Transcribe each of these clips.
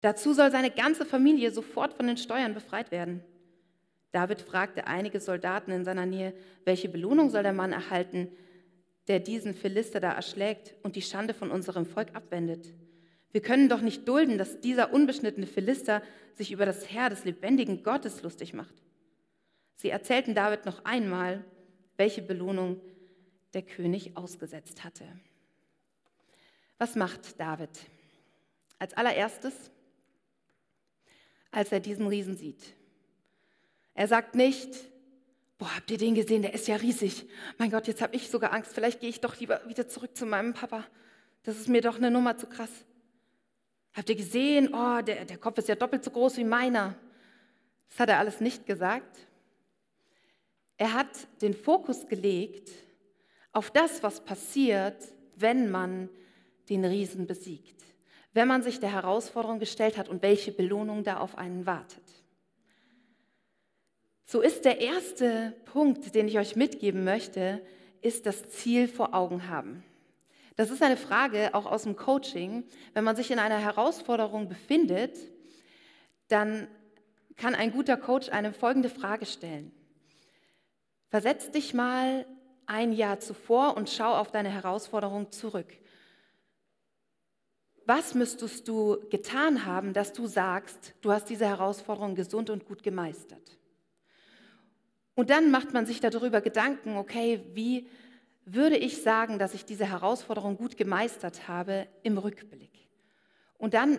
Dazu soll seine ganze Familie sofort von den Steuern befreit werden. David fragte einige Soldaten in seiner Nähe, welche Belohnung soll der Mann erhalten, der diesen Philister da erschlägt und die Schande von unserem Volk abwendet. Wir können doch nicht dulden, dass dieser unbeschnittene Philister sich über das Herr des lebendigen Gottes lustig macht. Sie erzählten David noch einmal, welche Belohnung der König ausgesetzt hatte. Was macht David? Als allererstes, als er diesen Riesen sieht. Er sagt nicht, boah, habt ihr den gesehen, der ist ja riesig. Mein Gott, jetzt habe ich sogar Angst, vielleicht gehe ich doch lieber wieder zurück zu meinem Papa. Das ist mir doch eine Nummer zu krass. Habt ihr gesehen, oh, der, der Kopf ist ja doppelt so groß wie meiner. Das hat er alles nicht gesagt. Er hat den Fokus gelegt auf das, was passiert, wenn man den Riesen besiegt, wenn man sich der Herausforderung gestellt hat und welche Belohnung da auf einen wartet. So ist der erste Punkt, den ich euch mitgeben möchte, ist das Ziel vor Augen haben. Das ist eine Frage auch aus dem Coaching. Wenn man sich in einer Herausforderung befindet, dann kann ein guter Coach eine folgende Frage stellen. Versetz dich mal ein Jahr zuvor und schau auf deine Herausforderung zurück. Was müsstest du getan haben, dass du sagst, du hast diese Herausforderung gesund und gut gemeistert? Und dann macht man sich darüber Gedanken, okay, wie würde ich sagen, dass ich diese Herausforderung gut gemeistert habe im Rückblick? Und dann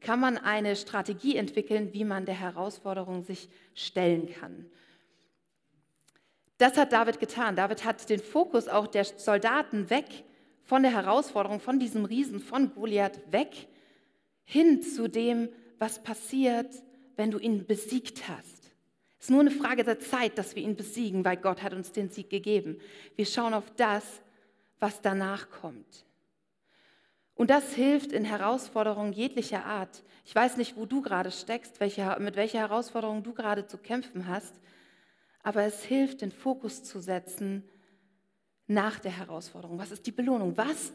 kann man eine Strategie entwickeln, wie man der Herausforderung sich stellen kann. Das hat David getan. David hat den Fokus auch der Soldaten weg von der Herausforderung, von diesem Riesen, von Goliath weg, hin zu dem, was passiert, wenn du ihn besiegt hast. Es ist nur eine Frage der Zeit, dass wir ihn besiegen, weil Gott hat uns den Sieg gegeben. Wir schauen auf das, was danach kommt. Und das hilft in Herausforderungen jeglicher Art. Ich weiß nicht, wo du gerade steckst, welche, mit welcher Herausforderung du gerade zu kämpfen hast, aber es hilft, den Fokus zu setzen nach der Herausforderung. Was ist die Belohnung? Was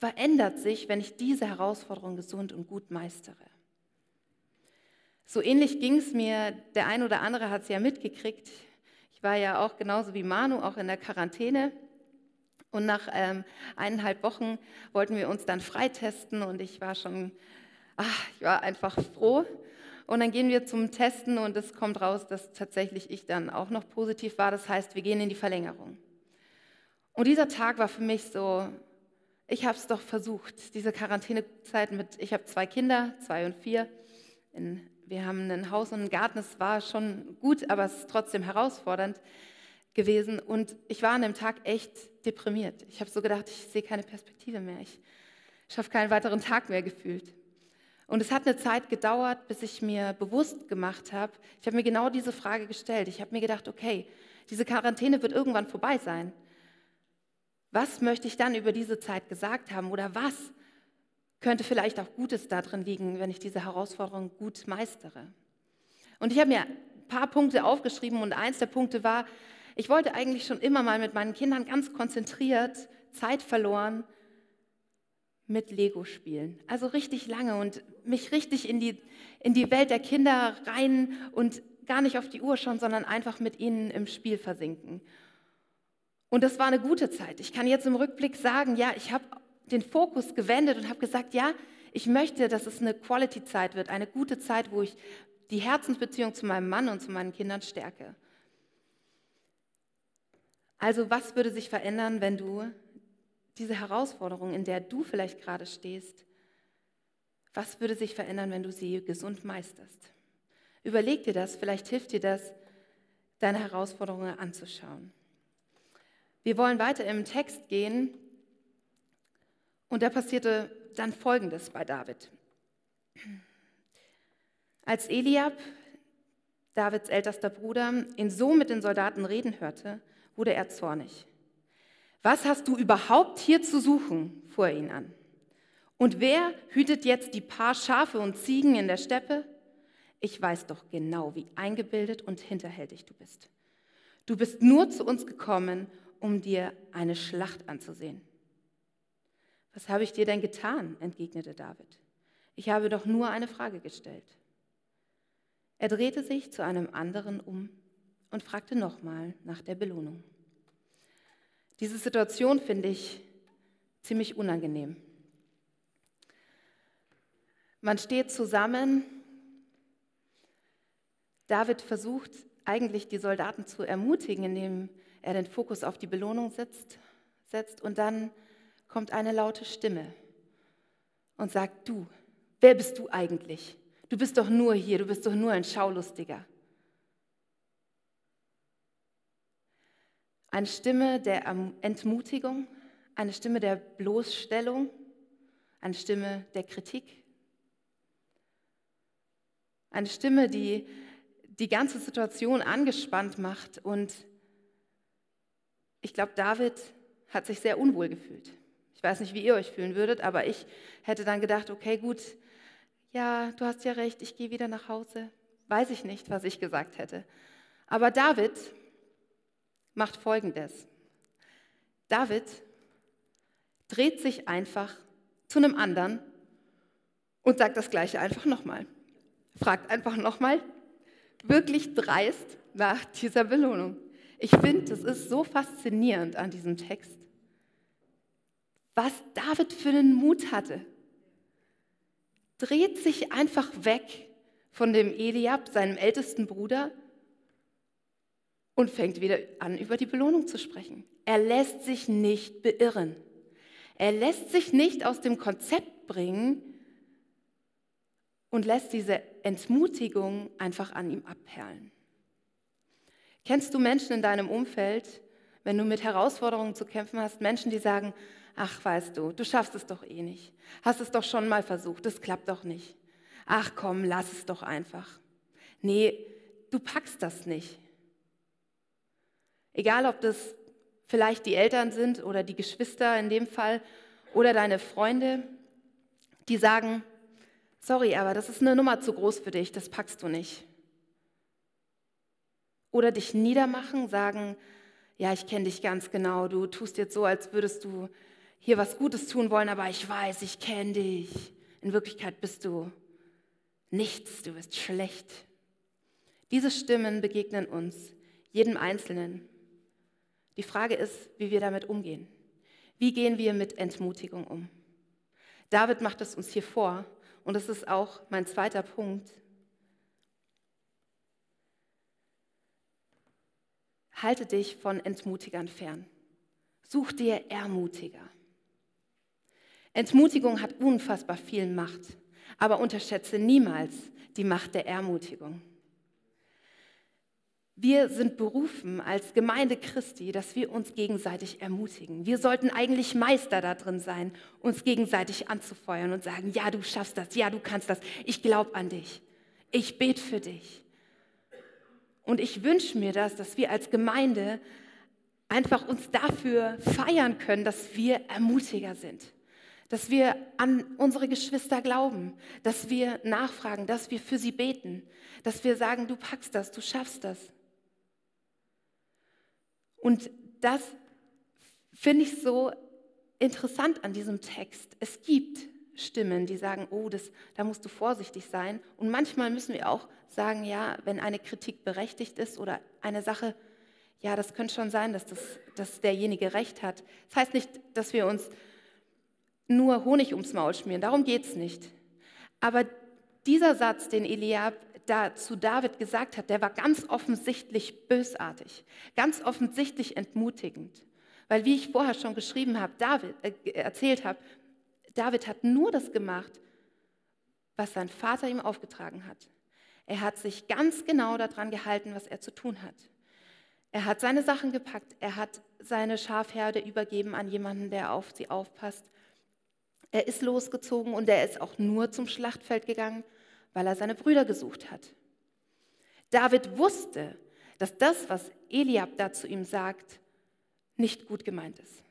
verändert sich, wenn ich diese Herausforderung gesund und gut meistere? So ähnlich ging es mir, der ein oder andere hat es ja mitgekriegt. Ich war ja auch genauso wie Manu, auch in der Quarantäne. Und nach ähm, eineinhalb Wochen wollten wir uns dann freitesten und ich war schon, ach, ich war einfach froh. Und dann gehen wir zum Testen und es kommt raus, dass tatsächlich ich dann auch noch positiv war. Das heißt, wir gehen in die Verlängerung. Und dieser Tag war für mich so, ich habe es doch versucht, diese Quarantänezeit mit, ich habe zwei Kinder, zwei und vier, in wir haben ein Haus und einen Garten, es war schon gut, aber es ist trotzdem herausfordernd gewesen. Und ich war an dem Tag echt deprimiert. Ich habe so gedacht, ich sehe keine Perspektive mehr. Ich schaffe keinen weiteren Tag mehr gefühlt. Und es hat eine Zeit gedauert, bis ich mir bewusst gemacht habe, ich habe mir genau diese Frage gestellt. Ich habe mir gedacht, okay, diese Quarantäne wird irgendwann vorbei sein. Was möchte ich dann über diese Zeit gesagt haben oder was könnte vielleicht auch Gutes darin liegen, wenn ich diese Herausforderung gut meistere. Und ich habe mir ein paar Punkte aufgeschrieben und eins der Punkte war, ich wollte eigentlich schon immer mal mit meinen Kindern ganz konzentriert Zeit verloren mit Lego spielen. Also richtig lange und mich richtig in die, in die Welt der Kinder rein und gar nicht auf die Uhr schauen, sondern einfach mit ihnen im Spiel versinken. Und das war eine gute Zeit. Ich kann jetzt im Rückblick sagen, ja, ich habe den Fokus gewendet und habe gesagt, ja, ich möchte, dass es eine Quality-Zeit wird, eine gute Zeit, wo ich die Herzensbeziehung zu meinem Mann und zu meinen Kindern stärke. Also was würde sich verändern, wenn du diese Herausforderung, in der du vielleicht gerade stehst, was würde sich verändern, wenn du sie gesund meisterst? Überleg dir das, vielleicht hilft dir das, deine Herausforderungen anzuschauen. Wir wollen weiter im Text gehen und da passierte dann Folgendes bei David. Als Eliab, Davids ältester Bruder, ihn so mit den Soldaten reden hörte, wurde er zornig. Was hast du überhaupt hier zu suchen? fuhr er ihn an. Und wer hütet jetzt die paar Schafe und Ziegen in der Steppe? Ich weiß doch genau, wie eingebildet und hinterhältig du bist. Du bist nur zu uns gekommen, um dir eine Schlacht anzusehen. Was habe ich dir denn getan? entgegnete David. Ich habe doch nur eine Frage gestellt. Er drehte sich zu einem anderen um und fragte nochmal nach der Belohnung. Diese Situation finde ich ziemlich unangenehm. Man steht zusammen. David versucht eigentlich die Soldaten zu ermutigen, indem er den Fokus auf die Belohnung setzt, setzt und dann kommt eine laute Stimme und sagt, du, wer bist du eigentlich? Du bist doch nur hier, du bist doch nur ein Schaulustiger. Eine Stimme der Entmutigung, eine Stimme der Bloßstellung, eine Stimme der Kritik. Eine Stimme, die die ganze Situation angespannt macht. Und ich glaube, David hat sich sehr unwohl gefühlt. Ich weiß nicht, wie ihr euch fühlen würdet, aber ich hätte dann gedacht, okay, gut, ja, du hast ja recht, ich gehe wieder nach Hause. Weiß ich nicht, was ich gesagt hätte. Aber David macht Folgendes. David dreht sich einfach zu einem anderen und sagt das gleiche einfach nochmal. Fragt einfach nochmal, wirklich dreist nach dieser Belohnung. Ich finde, es ist so faszinierend an diesem Text, was David für einen Mut hatte dreht sich einfach weg von dem Eliab, seinem ältesten Bruder, und fängt wieder an, über die Belohnung zu sprechen. Er lässt sich nicht beirren. Er lässt sich nicht aus dem Konzept bringen und lässt diese Entmutigung einfach an ihm abperlen. Kennst du Menschen in deinem Umfeld, wenn du mit Herausforderungen zu kämpfen hast, Menschen, die sagen, Ach, weißt du, du schaffst es doch eh nicht. Hast es doch schon mal versucht, es klappt doch nicht. Ach komm, lass es doch einfach. Nee, du packst das nicht. Egal, ob das vielleicht die Eltern sind oder die Geschwister in dem Fall oder deine Freunde, die sagen, sorry, aber das ist eine Nummer zu groß für dich, das packst du nicht. Oder dich niedermachen, sagen, ja, ich kenne dich ganz genau, du tust jetzt so, als würdest du hier was Gutes tun wollen, aber ich weiß, ich kenne dich. In Wirklichkeit bist du nichts, du bist schlecht. Diese Stimmen begegnen uns, jedem Einzelnen. Die Frage ist, wie wir damit umgehen. Wie gehen wir mit Entmutigung um? David macht es uns hier vor und das ist auch mein zweiter Punkt. Halte dich von Entmutigern fern. Such dir Ermutiger. Entmutigung hat unfassbar viel Macht, aber unterschätze niemals die Macht der Ermutigung. Wir sind berufen als Gemeinde Christi, dass wir uns gegenseitig ermutigen. Wir sollten eigentlich Meister da drin sein, uns gegenseitig anzufeuern und sagen, ja, du schaffst das, ja, du kannst das, ich glaube an dich, ich bete für dich. Und ich wünsche mir das, dass wir als Gemeinde einfach uns dafür feiern können, dass wir Ermutiger sind dass wir an unsere Geschwister glauben, dass wir nachfragen, dass wir für sie beten, dass wir sagen, du packst das, du schaffst das. Und das finde ich so interessant an diesem Text. Es gibt Stimmen, die sagen, oh, das, da musst du vorsichtig sein. Und manchmal müssen wir auch sagen, ja, wenn eine Kritik berechtigt ist oder eine Sache, ja, das könnte schon sein, dass, das, dass derjenige recht hat. Das heißt nicht, dass wir uns nur Honig ums Maul schmieren, darum geht es nicht. Aber dieser Satz, den Eliab da zu David gesagt hat, der war ganz offensichtlich bösartig, ganz offensichtlich entmutigend. Weil, wie ich vorher schon geschrieben habe, David, äh, erzählt habe, David hat nur das gemacht, was sein Vater ihm aufgetragen hat. Er hat sich ganz genau daran gehalten, was er zu tun hat. Er hat seine Sachen gepackt, er hat seine Schafherde übergeben an jemanden, der auf sie aufpasst. Er ist losgezogen und er ist auch nur zum Schlachtfeld gegangen, weil er seine Brüder gesucht hat. David wusste, dass das, was Eliab da zu ihm sagt, nicht gut gemeint ist.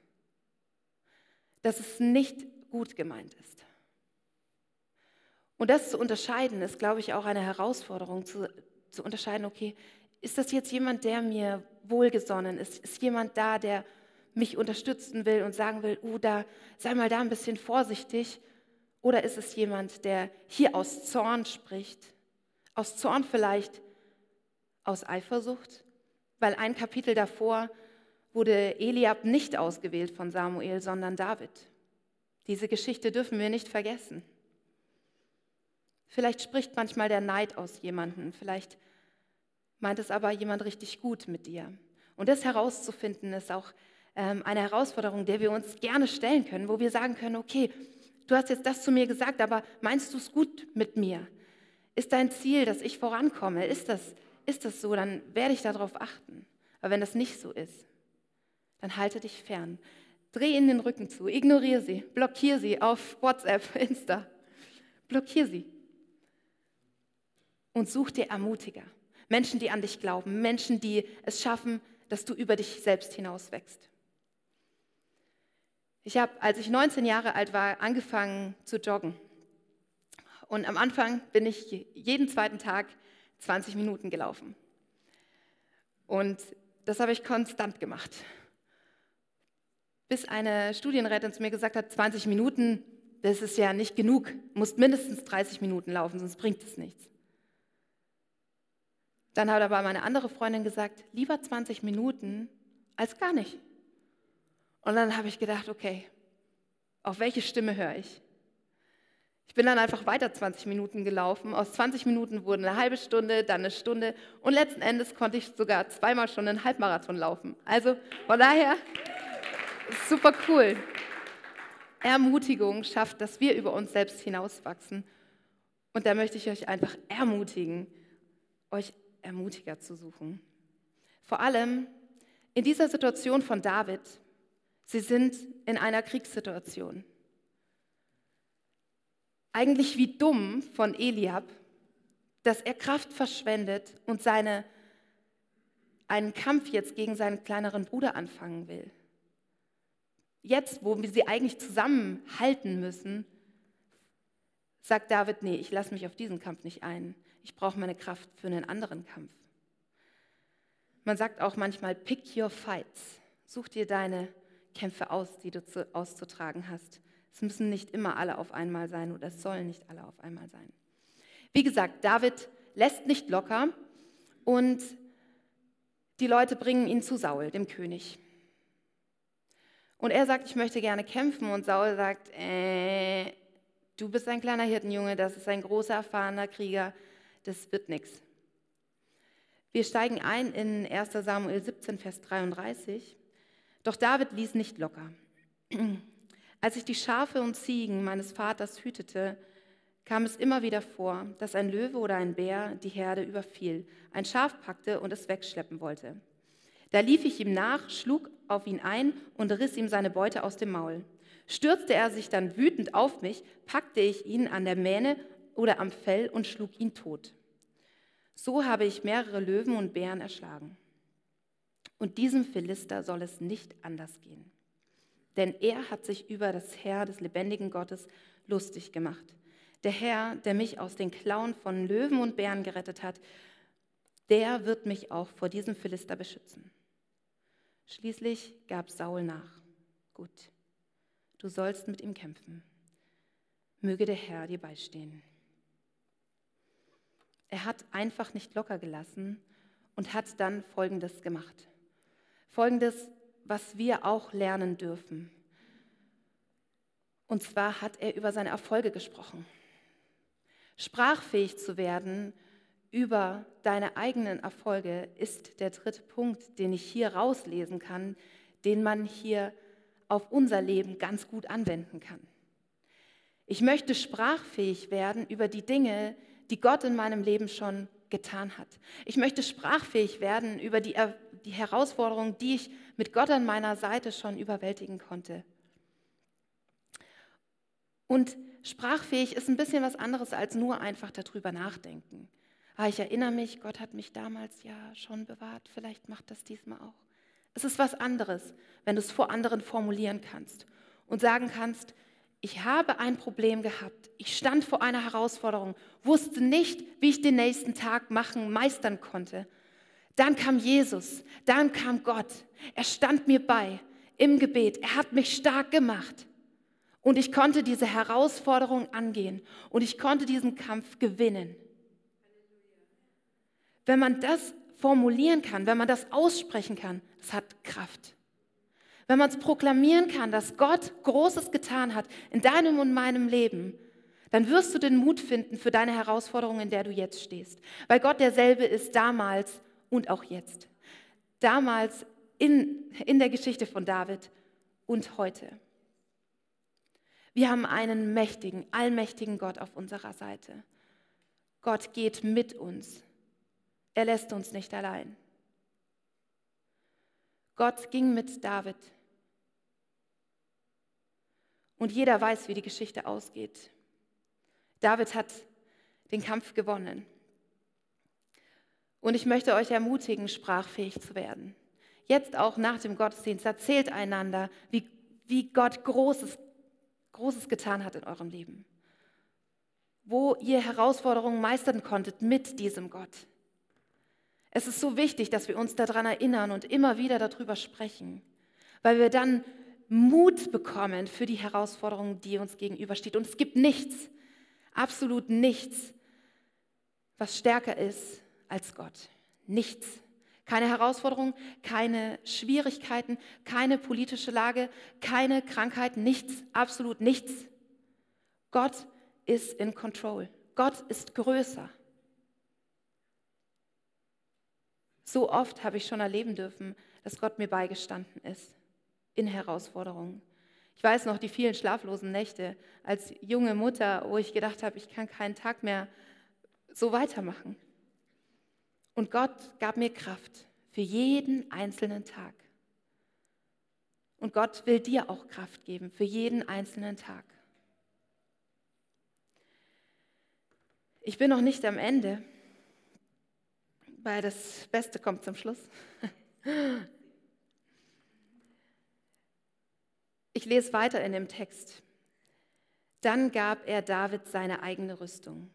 Dass es nicht gut gemeint ist. Und das zu unterscheiden, ist, glaube ich, auch eine Herausforderung, zu, zu unterscheiden, okay, ist das jetzt jemand, der mir wohlgesonnen ist? Ist jemand da, der mich unterstützen will und sagen will, uh, da, sei mal da ein bisschen vorsichtig. Oder ist es jemand, der hier aus Zorn spricht? Aus Zorn vielleicht aus Eifersucht? Weil ein Kapitel davor wurde Eliab nicht ausgewählt von Samuel, sondern David. Diese Geschichte dürfen wir nicht vergessen. Vielleicht spricht manchmal der Neid aus jemandem, vielleicht meint es aber jemand richtig gut mit dir. Und das herauszufinden ist auch ähm, eine Herausforderung, der wir uns gerne stellen können, wo wir sagen können, okay, du hast jetzt das zu mir gesagt, aber meinst du es gut mit mir? Ist dein Ziel, dass ich vorankomme? Ist das, ist das so? Dann werde ich darauf achten. Aber wenn das nicht so ist, dann halte dich fern. Dreh ihnen den Rücken zu, ignoriere sie, blockiere sie auf WhatsApp, Insta. Blockiere sie. Und such dir Ermutiger. Menschen, die an dich glauben, Menschen, die es schaffen, dass du über dich selbst hinaus wächst. Ich habe, als ich 19 Jahre alt war, angefangen zu joggen. Und am Anfang bin ich jeden zweiten Tag 20 Minuten gelaufen. Und das habe ich konstant gemacht. Bis eine Studienrätin zu mir gesagt hat, 20 Minuten, das ist ja nicht genug, du musst mindestens 30 Minuten laufen, sonst bringt es nichts. Dann hat aber meine andere Freundin gesagt, lieber 20 Minuten als gar nicht. Und dann habe ich gedacht, okay, auf welche Stimme höre ich? Ich bin dann einfach weiter 20 Minuten gelaufen. Aus 20 Minuten wurden eine halbe Stunde, dann eine Stunde und letzten Endes konnte ich sogar zweimal schon einen Halbmarathon laufen. Also von daher, super cool. Ermutigung schafft, dass wir über uns selbst hinauswachsen. Und da möchte ich euch einfach ermutigen, euch Ermutiger zu suchen. Vor allem in dieser Situation von David, sie sind in einer Kriegssituation. Eigentlich wie dumm von Eliab, dass er Kraft verschwendet und seine, einen Kampf jetzt gegen seinen kleineren Bruder anfangen will. Jetzt, wo wir sie eigentlich zusammenhalten müssen, sagt David, nee, ich lasse mich auf diesen Kampf nicht ein. Ich brauche meine Kraft für einen anderen Kampf. Man sagt auch manchmal, pick your fights. Such dir deine Kämpfe aus, die du zu, auszutragen hast. Es müssen nicht immer alle auf einmal sein oder es sollen nicht alle auf einmal sein. Wie gesagt, David lässt nicht locker und die Leute bringen ihn zu Saul, dem König. Und er sagt, ich möchte gerne kämpfen und Saul sagt, äh, du bist ein kleiner Hirtenjunge, das ist ein großer, erfahrener Krieger, das wird nichts. Wir steigen ein in 1 Samuel 17, Vers 33. Doch David ließ nicht locker. Als ich die Schafe und Ziegen meines Vaters hütete, kam es immer wieder vor, dass ein Löwe oder ein Bär die Herde überfiel, ein Schaf packte und es wegschleppen wollte. Da lief ich ihm nach, schlug auf ihn ein und riss ihm seine Beute aus dem Maul. Stürzte er sich dann wütend auf mich, packte ich ihn an der Mähne oder am Fell und schlug ihn tot. So habe ich mehrere Löwen und Bären erschlagen. Und diesem Philister soll es nicht anders gehen. Denn er hat sich über das Herr des lebendigen Gottes lustig gemacht. Der Herr, der mich aus den Klauen von Löwen und Bären gerettet hat, der wird mich auch vor diesem Philister beschützen. Schließlich gab Saul nach. Gut, du sollst mit ihm kämpfen. Möge der Herr dir beistehen. Er hat einfach nicht locker gelassen und hat dann Folgendes gemacht. Folgendes, was wir auch lernen dürfen. Und zwar hat er über seine Erfolge gesprochen. Sprachfähig zu werden über deine eigenen Erfolge ist der dritte Punkt, den ich hier rauslesen kann, den man hier auf unser Leben ganz gut anwenden kann. Ich möchte sprachfähig werden über die Dinge, die Gott in meinem Leben schon getan hat. Ich möchte sprachfähig werden über die, die Herausforderungen, die ich mit Gott an meiner Seite schon überwältigen konnte. Und sprachfähig ist ein bisschen was anderes als nur einfach darüber nachdenken. Ah, ich erinnere mich, Gott hat mich damals ja schon bewahrt, vielleicht macht das diesmal auch. Es ist was anderes, wenn du es vor anderen formulieren kannst und sagen kannst, ich habe ein Problem gehabt. Ich stand vor einer Herausforderung, wusste nicht, wie ich den nächsten Tag machen, meistern konnte. Dann kam Jesus, dann kam Gott. Er stand mir bei im Gebet. Er hat mich stark gemacht. Und ich konnte diese Herausforderung angehen und ich konnte diesen Kampf gewinnen. Wenn man das formulieren kann, wenn man das aussprechen kann, das hat Kraft. Wenn man es proklamieren kann, dass Gott Großes getan hat in deinem und meinem Leben, dann wirst du den Mut finden für deine Herausforderung, in der du jetzt stehst. Weil Gott derselbe ist damals und auch jetzt. Damals in, in der Geschichte von David und heute. Wir haben einen mächtigen, allmächtigen Gott auf unserer Seite. Gott geht mit uns. Er lässt uns nicht allein. Gott ging mit David. Und jeder weiß, wie die Geschichte ausgeht. David hat den Kampf gewonnen. Und ich möchte euch ermutigen, sprachfähig zu werden. Jetzt auch nach dem Gottesdienst erzählt einander, wie, wie Gott Großes, Großes getan hat in eurem Leben. Wo ihr Herausforderungen meistern konntet mit diesem Gott. Es ist so wichtig, dass wir uns daran erinnern und immer wieder darüber sprechen, weil wir dann Mut bekommen für die Herausforderungen, die uns gegenübersteht. Und es gibt nichts, absolut nichts, was stärker ist als Gott. Nichts. Keine Herausforderung, keine Schwierigkeiten, keine politische Lage, keine Krankheit, nichts, absolut nichts. Gott ist in Control. Gott ist größer. So oft habe ich schon erleben dürfen, dass Gott mir beigestanden ist in Herausforderungen. Ich weiß noch die vielen schlaflosen Nächte als junge Mutter, wo ich gedacht habe, ich kann keinen Tag mehr so weitermachen. Und Gott gab mir Kraft für jeden einzelnen Tag. Und Gott will dir auch Kraft geben für jeden einzelnen Tag. Ich bin noch nicht am Ende, weil das Beste kommt zum Schluss. Ich lese weiter in dem Text. Dann gab er David seine eigene Rüstung.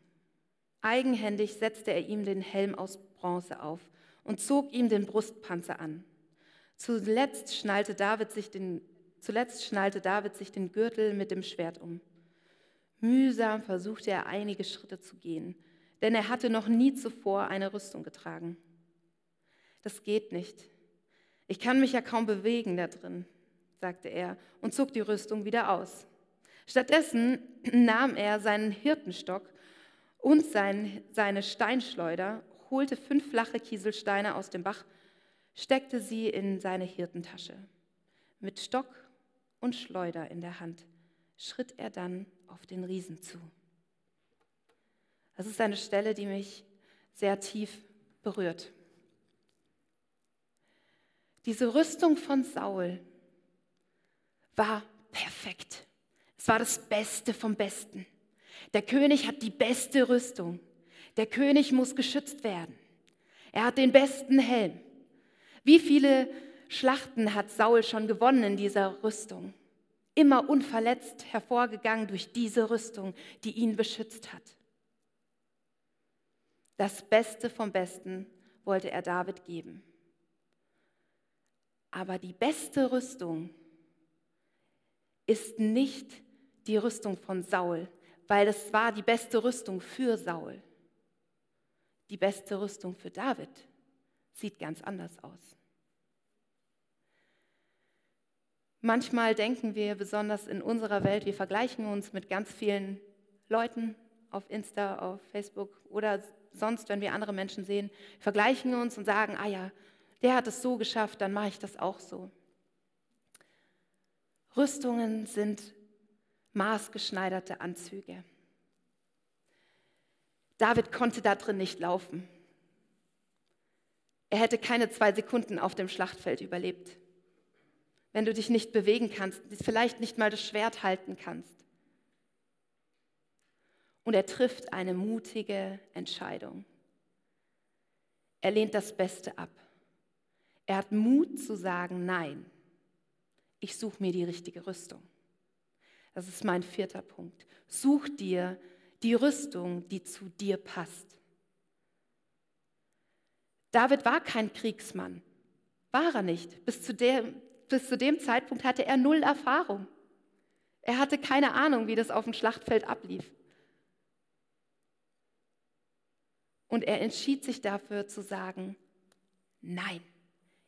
Eigenhändig setzte er ihm den Helm aus Bronze auf und zog ihm den Brustpanzer an. Zuletzt schnallte David sich den, zuletzt schnallte David sich den Gürtel mit dem Schwert um. Mühsam versuchte er einige Schritte zu gehen, denn er hatte noch nie zuvor eine Rüstung getragen. Das geht nicht. Ich kann mich ja kaum bewegen da drin sagte er und zog die Rüstung wieder aus. Stattdessen nahm er seinen Hirtenstock und sein, seine Steinschleuder, holte fünf flache Kieselsteine aus dem Bach, steckte sie in seine Hirtentasche. Mit Stock und Schleuder in der Hand schritt er dann auf den Riesen zu. Das ist eine Stelle, die mich sehr tief berührt. Diese Rüstung von Saul war perfekt. Es war das Beste vom Besten. Der König hat die beste Rüstung. Der König muss geschützt werden. Er hat den besten Helm. Wie viele Schlachten hat Saul schon gewonnen in dieser Rüstung? Immer unverletzt hervorgegangen durch diese Rüstung, die ihn beschützt hat. Das Beste vom Besten wollte er David geben. Aber die beste Rüstung ist nicht die Rüstung von Saul, weil es war die beste Rüstung für Saul. Die beste Rüstung für David sieht ganz anders aus. Manchmal denken wir, besonders in unserer Welt, wir vergleichen uns mit ganz vielen Leuten auf Insta, auf Facebook oder sonst, wenn wir andere Menschen sehen, vergleichen uns und sagen, ah ja, der hat es so geschafft, dann mache ich das auch so. Rüstungen sind maßgeschneiderte Anzüge. David konnte da drin nicht laufen. Er hätte keine zwei Sekunden auf dem Schlachtfeld überlebt. Wenn du dich nicht bewegen kannst, vielleicht nicht mal das Schwert halten kannst. Und er trifft eine mutige Entscheidung. Er lehnt das Beste ab. Er hat Mut zu sagen Nein ich suche mir die richtige Rüstung. Das ist mein vierter Punkt. Such dir die Rüstung, die zu dir passt. David war kein Kriegsmann, war er nicht. Bis zu, dem, bis zu dem Zeitpunkt hatte er null Erfahrung. Er hatte keine Ahnung, wie das auf dem Schlachtfeld ablief. Und er entschied sich dafür zu sagen, nein,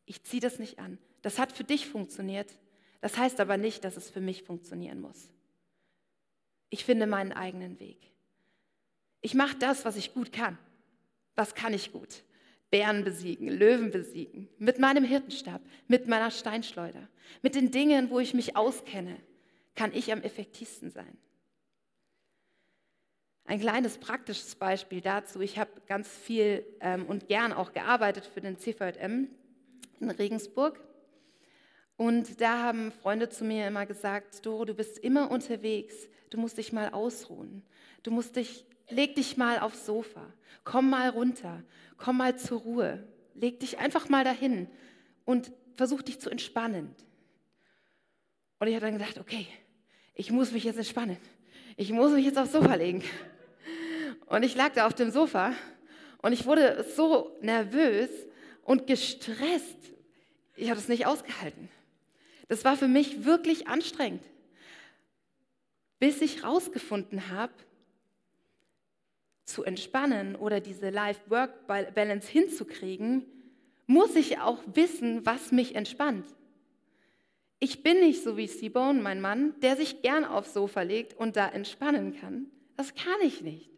ich ziehe das nicht an. Das hat für dich funktioniert. Das heißt aber nicht, dass es für mich funktionieren muss. Ich finde meinen eigenen Weg. Ich mache das, was ich gut kann. Was kann ich gut? Bären besiegen, Löwen besiegen, mit meinem Hirtenstab, mit meiner Steinschleuder, mit den Dingen, wo ich mich auskenne, kann ich am effektivsten sein. Ein kleines praktisches Beispiel dazu. Ich habe ganz viel ähm, und gern auch gearbeitet für den CVM in Regensburg. Und da haben Freunde zu mir immer gesagt, Doro, du bist immer unterwegs, du musst dich mal ausruhen. Du musst dich, leg dich mal aufs Sofa, komm mal runter, komm mal zur Ruhe, leg dich einfach mal dahin und versuch dich zu entspannen. Und ich habe dann gedacht, okay, ich muss mich jetzt entspannen. Ich muss mich jetzt aufs Sofa legen. Und ich lag da auf dem Sofa und ich wurde so nervös und gestresst. Ich habe es nicht ausgehalten. Das war für mich wirklich anstrengend, bis ich herausgefunden habe, zu entspannen oder diese Life-Work-Balance hinzukriegen, muss ich auch wissen, was mich entspannt. Ich bin nicht so wie Seabone, mein Mann, der sich gern aufs Sofa legt und da entspannen kann. Das kann ich nicht.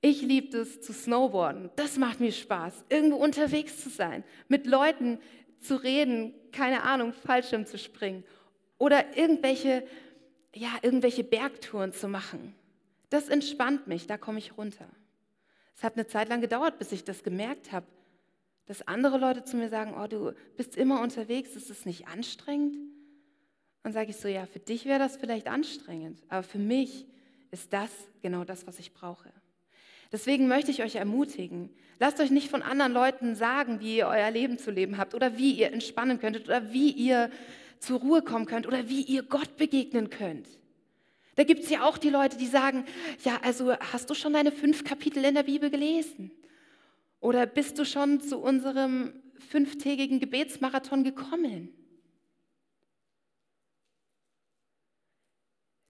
Ich liebe es zu snowboarden. Das macht mir Spaß, irgendwo unterwegs zu sein, mit Leuten zu reden, keine Ahnung, Fallschirm zu springen oder irgendwelche, ja, irgendwelche Bergtouren zu machen. Das entspannt mich, da komme ich runter. Es hat eine Zeit lang gedauert, bis ich das gemerkt habe, dass andere Leute zu mir sagen, oh, du bist immer unterwegs, ist es nicht anstrengend? Dann sage ich so, ja, für dich wäre das vielleicht anstrengend, aber für mich ist das genau das, was ich brauche. Deswegen möchte ich euch ermutigen, lasst euch nicht von anderen Leuten sagen, wie ihr euer Leben zu leben habt oder wie ihr entspannen könntet oder wie ihr zur Ruhe kommen könnt oder wie ihr Gott begegnen könnt. Da gibt es ja auch die Leute, die sagen, ja, also hast du schon deine fünf Kapitel in der Bibel gelesen? Oder bist du schon zu unserem fünftägigen Gebetsmarathon gekommen?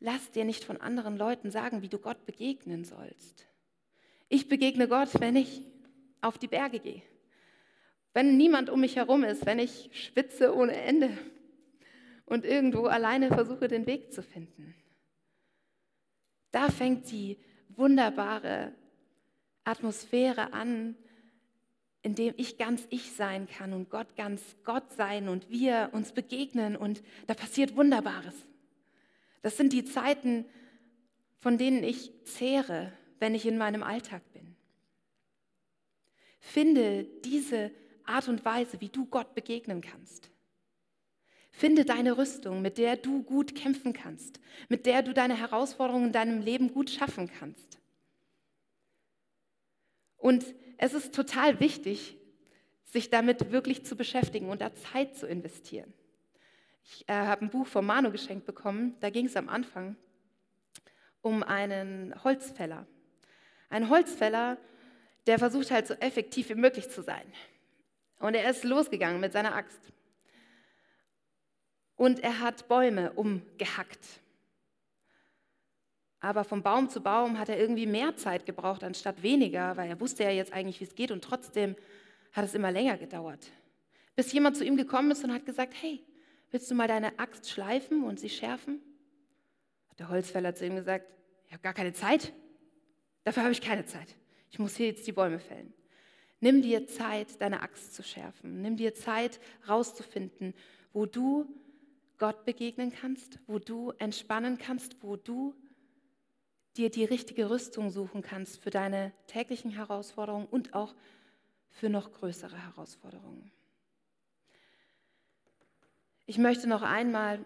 Lass dir nicht von anderen Leuten sagen, wie du Gott begegnen sollst. Ich begegne Gott, wenn ich auf die Berge gehe, wenn niemand um mich herum ist, wenn ich schwitze ohne Ende und irgendwo alleine versuche, den Weg zu finden. Da fängt die wunderbare Atmosphäre an, in dem ich ganz ich sein kann und Gott ganz Gott sein und wir uns begegnen und da passiert Wunderbares. Das sind die Zeiten, von denen ich zehre, wenn ich in meinem Alltag bin. Finde diese Art und Weise, wie du Gott begegnen kannst. Finde deine Rüstung, mit der du gut kämpfen kannst, mit der du deine Herausforderungen in deinem Leben gut schaffen kannst. Und es ist total wichtig, sich damit wirklich zu beschäftigen und da Zeit zu investieren. Ich äh, habe ein Buch von Manu geschenkt bekommen, da ging es am Anfang um einen Holzfäller. Ein Holzfäller, der versucht halt so effektiv wie möglich zu sein. Und er ist losgegangen mit seiner Axt. Und er hat Bäume umgehackt. Aber vom Baum zu Baum hat er irgendwie mehr Zeit gebraucht anstatt weniger, weil er wusste ja jetzt eigentlich, wie es geht und trotzdem hat es immer länger gedauert. Bis jemand zu ihm gekommen ist und hat gesagt, hey, willst du mal deine Axt schleifen und sie schärfen? Hat der Holzfäller zu ihm gesagt, ich habe gar keine Zeit. Dafür habe ich keine Zeit. Ich muss hier jetzt die Bäume fällen. Nimm dir Zeit, deine Axt zu schärfen. Nimm dir Zeit, rauszufinden, wo du Gott begegnen kannst, wo du entspannen kannst, wo du dir die richtige Rüstung suchen kannst für deine täglichen Herausforderungen und auch für noch größere Herausforderungen. Ich möchte noch einmal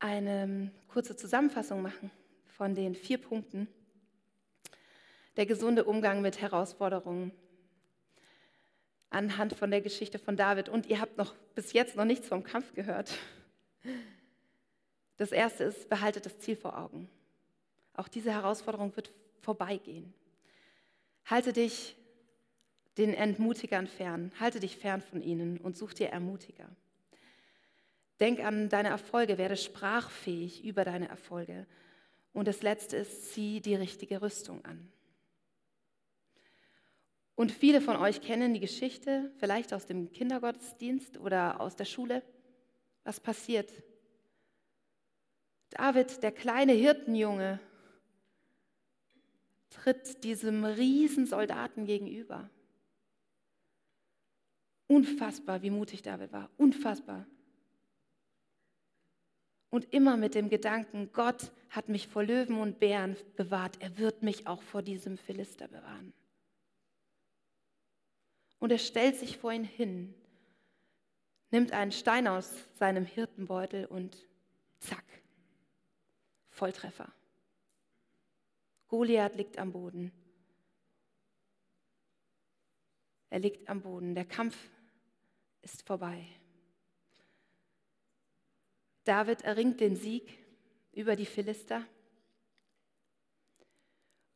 eine kurze Zusammenfassung machen von den vier Punkten. Der gesunde Umgang mit Herausforderungen anhand von der Geschichte von David. Und ihr habt noch bis jetzt noch nichts vom Kampf gehört. Das erste ist, behaltet das Ziel vor Augen. Auch diese Herausforderung wird vorbeigehen. Halte dich den Entmutigern fern, halte dich fern von ihnen und such dir Ermutiger. Denk an deine Erfolge, werde sprachfähig über deine Erfolge. Und das Letzte ist, zieh die richtige Rüstung an. Und viele von euch kennen die Geschichte, vielleicht aus dem Kindergottesdienst oder aus der Schule. Was passiert? David, der kleine Hirtenjunge, tritt diesem Riesensoldaten gegenüber. Unfassbar, wie mutig David war. Unfassbar. Und immer mit dem Gedanken, Gott hat mich vor Löwen und Bären bewahrt, er wird mich auch vor diesem Philister bewahren. Und er stellt sich vor ihn hin, nimmt einen Stein aus seinem Hirtenbeutel und zack, Volltreffer. Goliath liegt am Boden. Er liegt am Boden. Der Kampf ist vorbei. David erringt den Sieg über die Philister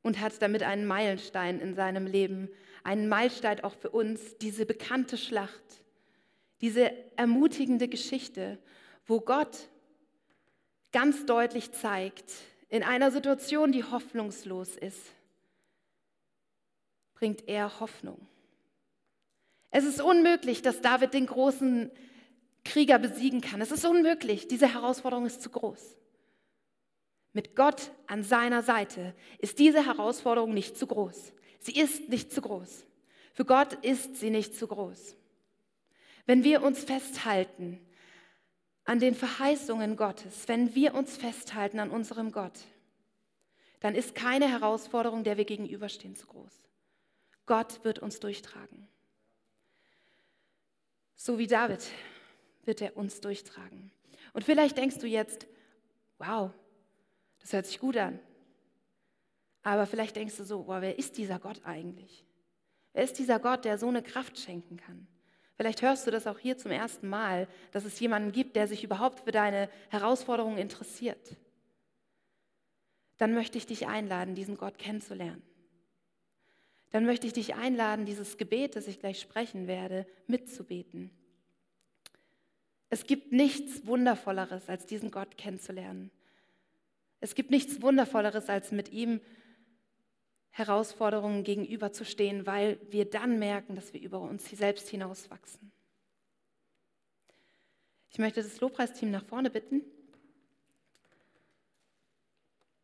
und hat damit einen Meilenstein in seinem Leben, einen Meilenstein auch für uns, diese bekannte Schlacht, diese ermutigende Geschichte, wo Gott ganz deutlich zeigt, in einer Situation, die hoffnungslos ist, bringt er Hoffnung. Es ist unmöglich, dass David den großen Krieger besiegen kann. Es ist unmöglich. Diese Herausforderung ist zu groß. Mit Gott an seiner Seite ist diese Herausforderung nicht zu groß. Sie ist nicht zu groß. Für Gott ist sie nicht zu groß. Wenn wir uns festhalten an den Verheißungen Gottes, wenn wir uns festhalten an unserem Gott, dann ist keine Herausforderung, der wir gegenüberstehen, zu groß. Gott wird uns durchtragen. So wie David wird er uns durchtragen. Und vielleicht denkst du jetzt, wow, das hört sich gut an. Aber vielleicht denkst du so, wow, wer ist dieser Gott eigentlich? Wer ist dieser Gott, der so eine Kraft schenken kann? Vielleicht hörst du das auch hier zum ersten Mal, dass es jemanden gibt, der sich überhaupt für deine Herausforderungen interessiert. Dann möchte ich dich einladen, diesen Gott kennenzulernen. Dann möchte ich dich einladen, dieses Gebet, das ich gleich sprechen werde, mitzubeten. Es gibt nichts Wundervolleres, als diesen Gott kennenzulernen. Es gibt nichts Wundervolleres, als mit ihm Herausforderungen gegenüberzustehen, weil wir dann merken, dass wir über uns selbst hinauswachsen. Ich möchte das Lobpreisteam nach vorne bitten.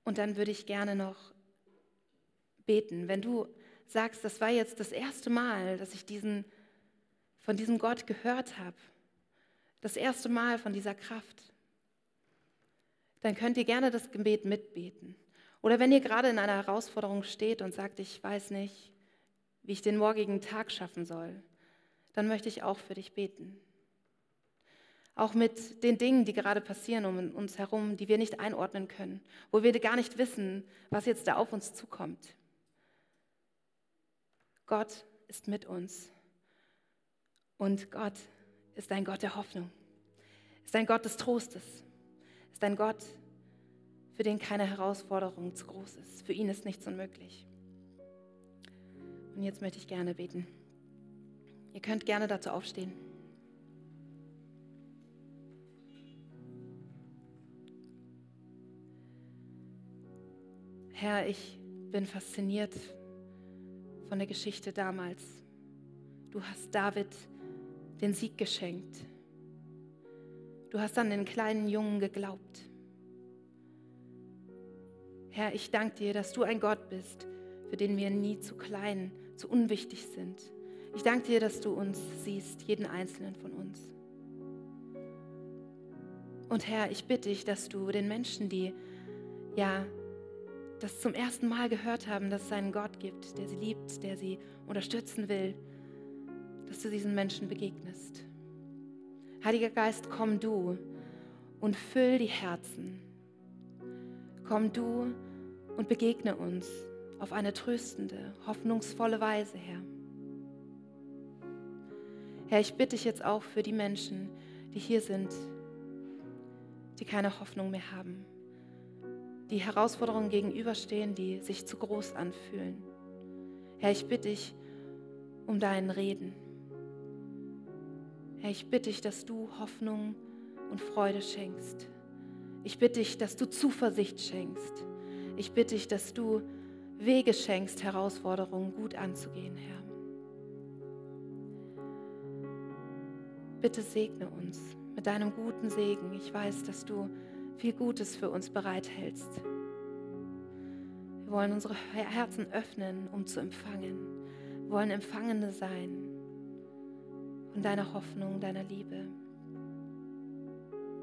Und dann würde ich gerne noch beten. Wenn du sagst, das war jetzt das erste Mal, dass ich diesen, von diesem Gott gehört habe, das erste Mal von dieser Kraft, dann könnt ihr gerne das Gebet mitbeten. Oder wenn ihr gerade in einer Herausforderung steht und sagt, ich weiß nicht, wie ich den morgigen Tag schaffen soll, dann möchte ich auch für dich beten. Auch mit den Dingen, die gerade passieren um uns herum, die wir nicht einordnen können, wo wir gar nicht wissen, was jetzt da auf uns zukommt. Gott ist mit uns. Und Gott ist ein Gott der Hoffnung, ist ein Gott des Trostes, ist ein Gott, für den keine Herausforderung zu groß ist. Für ihn ist nichts unmöglich. Und jetzt möchte ich gerne beten. Ihr könnt gerne dazu aufstehen. Herr, ich bin fasziniert von der Geschichte damals. Du hast David den Sieg geschenkt. Du hast an den kleinen Jungen geglaubt. Herr, ich danke dir, dass du ein Gott bist, für den wir nie zu klein, zu unwichtig sind. Ich danke dir, dass du uns siehst, jeden einzelnen von uns. Und Herr, ich bitte dich, dass du den Menschen, die ja das zum ersten Mal gehört haben, dass es einen Gott gibt, der sie liebt, der sie unterstützen will, dass du diesen Menschen begegnest. Heiliger Geist, komm du und füll die Herzen. Komm du und begegne uns auf eine tröstende, hoffnungsvolle Weise, Herr. Herr, ich bitte dich jetzt auch für die Menschen, die hier sind, die keine Hoffnung mehr haben, die Herausforderungen gegenüberstehen, die sich zu groß anfühlen. Herr, ich bitte dich um deinen Reden. Herr, ich bitte dich, dass du Hoffnung und Freude schenkst. Ich bitte dich, dass du Zuversicht schenkst. Ich bitte dich, dass du Wege schenkst, Herausforderungen gut anzugehen, Herr. Bitte segne uns mit deinem guten Segen. Ich weiß, dass du viel Gutes für uns bereithältst. Wir wollen unsere Herzen öffnen, um zu empfangen. Wir wollen Empfangende sein von deiner Hoffnung, deiner Liebe.